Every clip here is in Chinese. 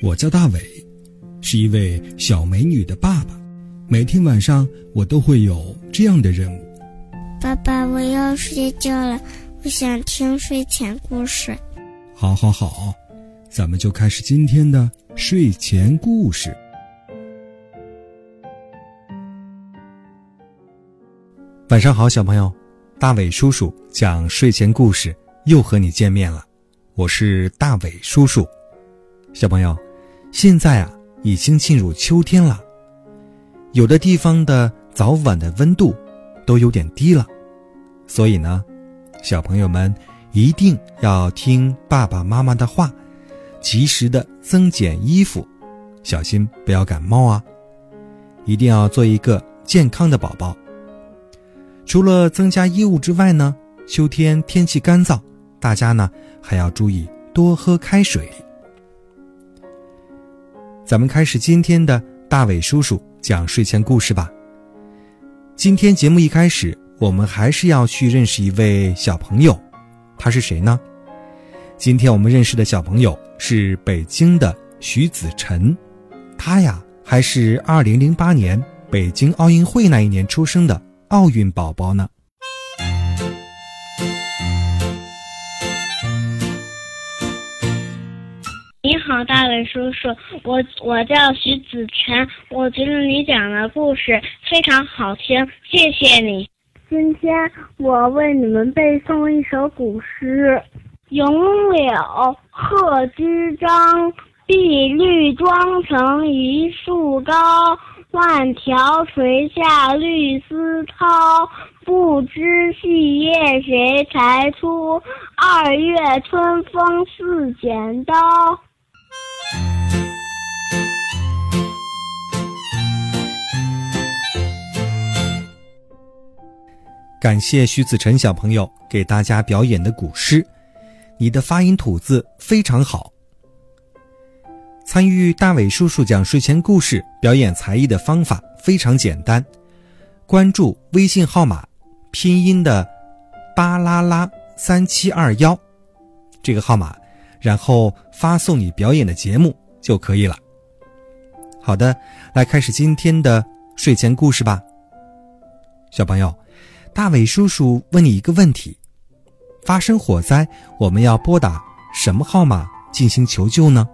我叫大伟，是一位小美女的爸爸。每天晚上我都会有这样的任务。爸爸，我要睡觉了，我想听睡前故事。好，好，好，咱们就开始今天的睡前故事。晚上好，小朋友，大伟叔叔讲睡前故事又和你见面了。我是大伟叔叔。小朋友，现在啊已经进入秋天了，有的地方的早晚的温度都有点低了，所以呢，小朋友们一定要听爸爸妈妈的话，及时的增减衣服，小心不要感冒啊！一定要做一个健康的宝宝。除了增加衣物之外呢，秋天天气干燥，大家呢还要注意多喝开水。咱们开始今天的大伟叔叔讲睡前故事吧。今天节目一开始，我们还是要去认识一位小朋友，他是谁呢？今天我们认识的小朋友是北京的徐子晨，他呀还是二零零八年北京奥运会那一年出生的。奥运宝宝呢？好，大伟叔叔，我我叫徐子晨，我觉得你讲的故事非常好听，谢谢你。今天我为你们背诵一首古诗：咏柳贺知章，碧绿妆成一树高。万条垂下绿丝绦，不知细叶谁裁出？二月春风似剪刀。感谢徐子晨小朋友给大家表演的古诗，你的发音吐字非常好。参与大伟叔叔讲睡前故事表演才艺的方法非常简单，关注微信号码拼音的巴啦啦三七二幺这个号码，然后发送你表演的节目就可以了。好的，来开始今天的睡前故事吧。小朋友，大伟叔叔问你一个问题：发生火灾，我们要拨打什么号码进行求救呢？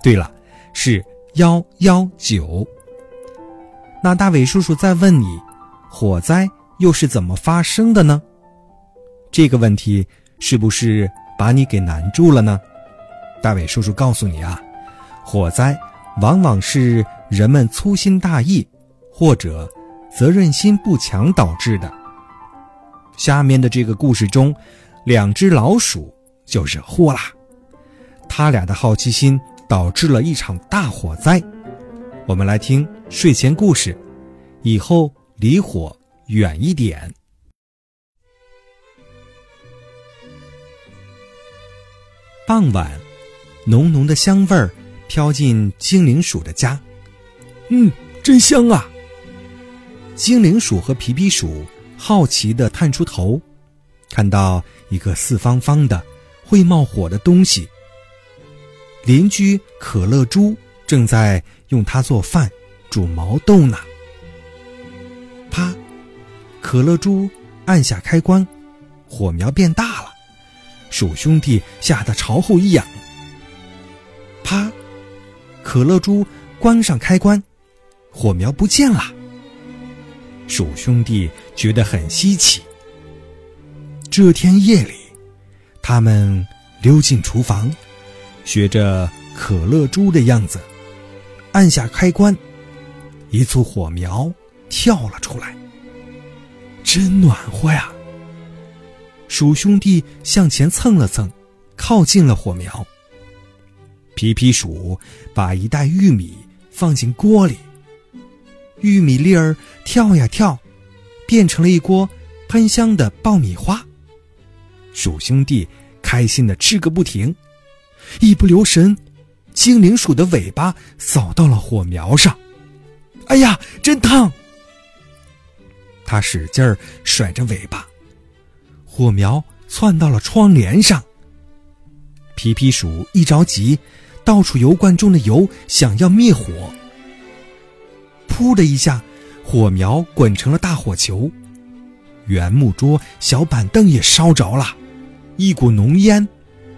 对了，是幺幺九。那大伟叔叔再问你，火灾又是怎么发生的呢？这个问题是不是把你给难住了呢？大伟叔叔告诉你啊，火灾往往是人们粗心大意或者责任心不强导致的。下面的这个故事中，两只老鼠就惹祸啦，他俩的好奇心。导致了一场大火灾，我们来听睡前故事，以后离火远一点。傍晚，浓浓的香味儿飘进精灵鼠的家，嗯，真香啊！精灵鼠和皮皮鼠好奇的探出头，看到一个四方方的、会冒火的东西。邻居可乐猪正在用它做饭、煮毛豆呢。啪！可乐猪按下开关，火苗变大了。鼠兄弟吓得朝后一仰。啪！可乐猪关上开关，火苗不见了。鼠兄弟觉得很稀奇。这天夜里，他们溜进厨房。学着可乐猪的样子，按下开关，一簇火苗跳了出来。真暖和呀！鼠兄弟向前蹭了蹭，靠近了火苗。皮皮鼠把一袋玉米放进锅里，玉米粒儿跳呀跳，变成了一锅喷香的爆米花。鼠兄弟开心的吃个不停。一不留神，精灵鼠的尾巴扫到了火苗上，哎呀，真烫！它使劲儿甩着尾巴，火苗窜到了窗帘上。皮皮鼠一着急，倒出油罐中的油，想要灭火。噗的一下，火苗滚成了大火球，圆木桌、小板凳也烧着了，一股浓烟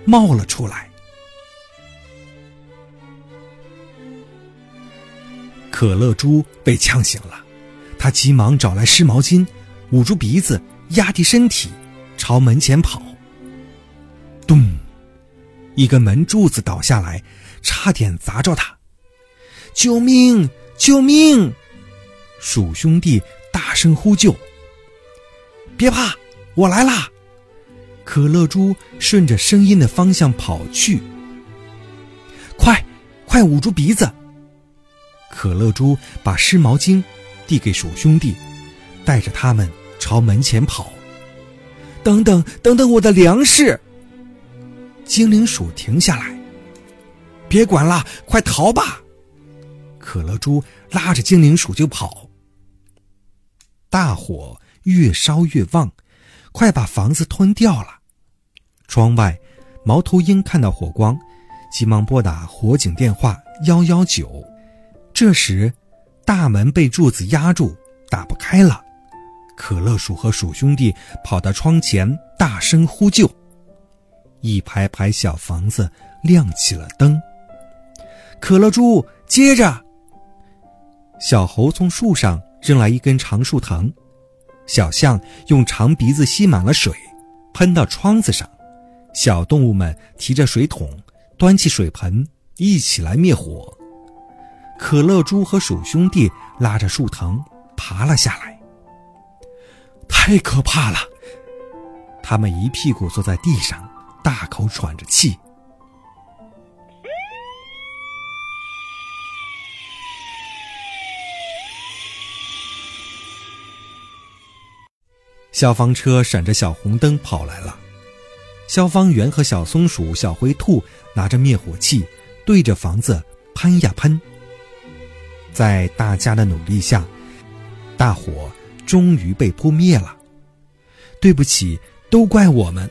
冒了出来。可乐猪被呛醒了，他急忙找来湿毛巾，捂住鼻子，压低身体，朝门前跑。咚！一根门柱子倒下来，差点砸着他。救命！救命！鼠兄弟大声呼救。别怕，我来啦！可乐猪顺着声音的方向跑去。快，快捂住鼻子！可乐猪把湿毛巾递给鼠兄弟，带着他们朝门前跑。等等，等等，我的粮食！精灵鼠停下来，别管了，快逃吧！可乐猪拉着精灵鼠就跑。大火越烧越旺，快把房子吞掉了。窗外，猫头鹰看到火光，急忙拨打火警电话幺幺九。这时，大门被柱子压住，打不开了。可乐鼠和鼠兄弟跑到窗前，大声呼救。一排排小房子亮起了灯。可乐猪接着，小猴从树上扔来一根长树藤，小象用长鼻子吸满了水，喷到窗子上。小动物们提着水桶，端起水盆，一起来灭火。可乐猪和鼠兄弟拉着树藤爬了下来。太可怕了！他们一屁股坐在地上，大口喘着气。消防车闪着小红灯跑来了，消防员和小松鼠、小灰兔拿着灭火器，对着房子喷呀喷。在大家的努力下，大火终于被扑灭了。对不起，都怪我们。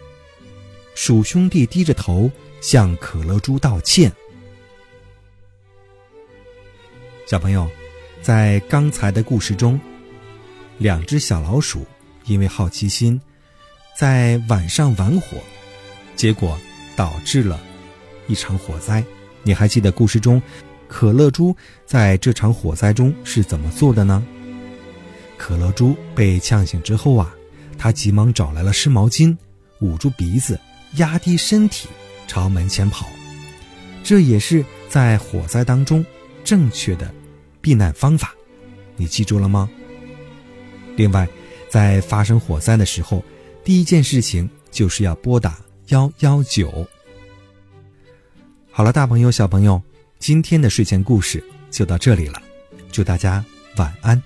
鼠兄弟低着头向可乐猪道歉。小朋友，在刚才的故事中，两只小老鼠因为好奇心，在晚上玩火，结果导致了一场火灾。你还记得故事中？可乐猪在这场火灾中是怎么做的呢？可乐猪被呛醒之后啊，他急忙找来了湿毛巾，捂住鼻子，压低身体，朝门前跑。这也是在火灾当中正确的避难方法，你记住了吗？另外，在发生火灾的时候，第一件事情就是要拨打幺幺九。好了，大朋友、小朋友。今天的睡前故事就到这里了，祝大家晚安。